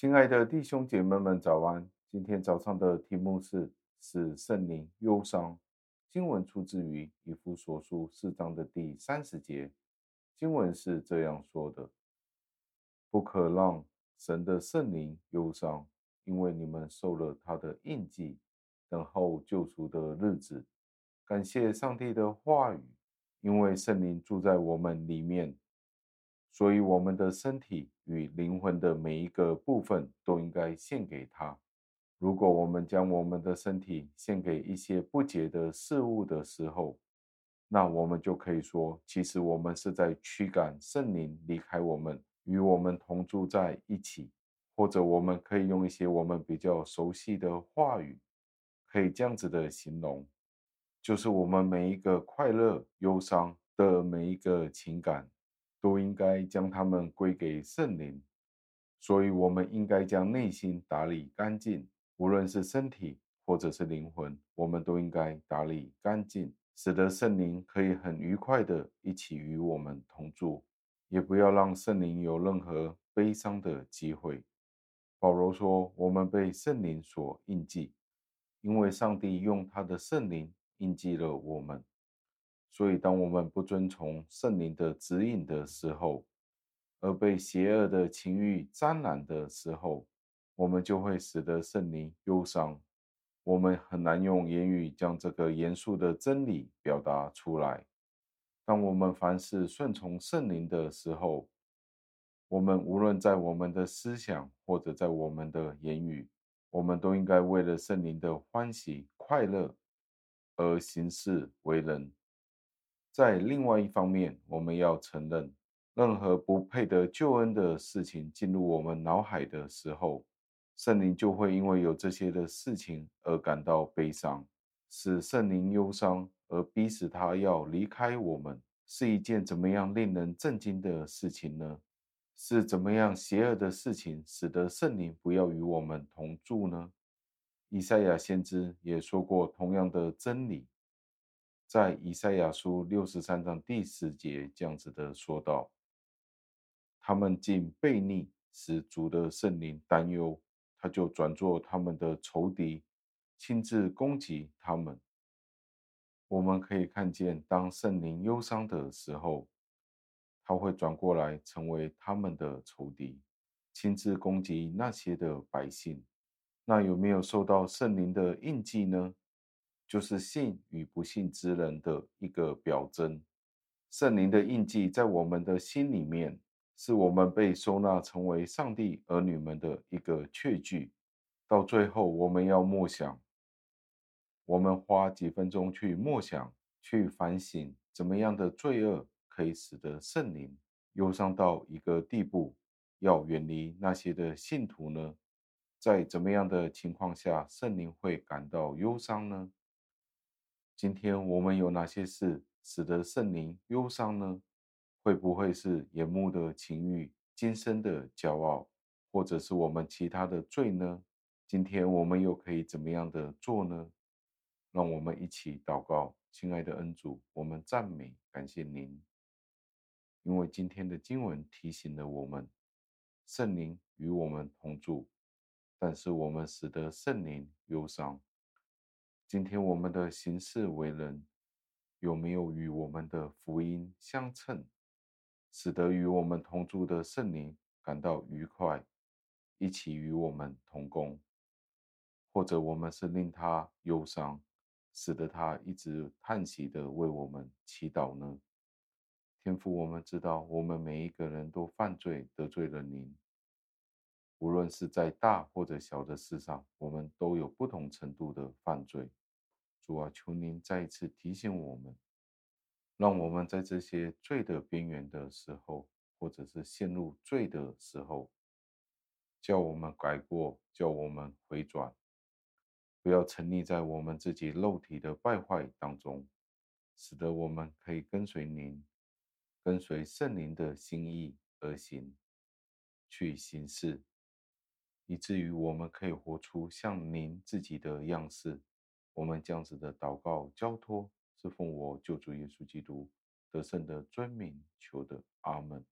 亲爱的弟兄姐妹们，早安！今天早上的题目是使圣灵忧伤。经文出自于以弗所书四章的第三十节。经文是这样说的：“不可让神的圣灵忧伤，因为你们受了他的印记，等候救赎的日子。”感谢上帝的话语，因为圣灵住在我们里面。所以，我们的身体与灵魂的每一个部分都应该献给他。如果我们将我们的身体献给一些不洁的事物的时候，那我们就可以说，其实我们是在驱赶圣灵离开我们，与我们同住在一起。或者，我们可以用一些我们比较熟悉的话语，可以这样子的形容，就是我们每一个快乐、忧伤的每一个情感。都应该将它们归给圣灵，所以我们应该将内心打理干净，无论是身体或者是灵魂，我们都应该打理干净，使得圣灵可以很愉快的一起与我们同住，也不要让圣灵有任何悲伤的机会。保罗说：“我们被圣灵所印记，因为上帝用他的圣灵印记了我们。”所以，当我们不遵从圣灵的指引的时候，而被邪恶的情欲沾染的时候，我们就会使得圣灵忧伤。我们很难用言语将这个严肃的真理表达出来。当我们凡事顺从圣灵的时候，我们无论在我们的思想或者在我们的言语，我们都应该为了圣灵的欢喜快乐而行事为人。在另外一方面，我们要承认，任何不配得救恩的事情进入我们脑海的时候，圣灵就会因为有这些的事情而感到悲伤，使圣灵忧伤，而逼使他要离开我们，是一件怎么样令人震惊的事情呢？是怎么样邪恶的事情，使得圣灵不要与我们同住呢？以赛亚先知也说过同样的真理。在以赛亚书六十三章第十节这样子的说道：“他们竟悖逆，使主的圣灵担忧，他就转作他们的仇敌，亲自攻击他们。”我们可以看见，当圣灵忧伤的时候，他会转过来成为他们的仇敌，亲自攻击那些的百姓。那有没有受到圣灵的印记呢？就是信与不信之人的一个表征。圣灵的印记在我们的心里面，是我们被收纳成为上帝儿女们的一个确据。到最后，我们要默想，我们花几分钟去默想、去反省，怎么样的罪恶可以使得圣灵忧伤到一个地步，要远离那些的信徒呢？在怎么样的情况下，圣灵会感到忧伤呢？今天我们有哪些事使得圣灵忧伤呢？会不会是眼目的情欲、今生的骄傲，或者是我们其他的罪呢？今天我们又可以怎么样的做呢？让我们一起祷告，亲爱的恩主，我们赞美感谢您，因为今天的经文提醒了我们，圣灵与我们同住，但是我们使得圣灵忧伤。今天我们的行事为人有没有与我们的福音相称，使得与我们同住的圣灵感到愉快，一起与我们同工，或者我们是令他忧伤，使得他一直叹息的为我们祈祷呢？天父，我们知道我们每一个人都犯罪得罪了您，无论是在大或者小的事上，我们都有不同程度的犯罪。主啊，求您再一次提醒我们，让我们在这些罪的边缘的时候，或者是陷入罪的时候，叫我们改过，叫我们回转，不要沉溺在我们自己肉体的败坏当中，使得我们可以跟随您，跟随圣灵的心意而行，去行事，以至于我们可以活出像您自己的样式。我们这样子的祷告交托，是奉我救主耶稣基督得胜的尊名求的，阿门。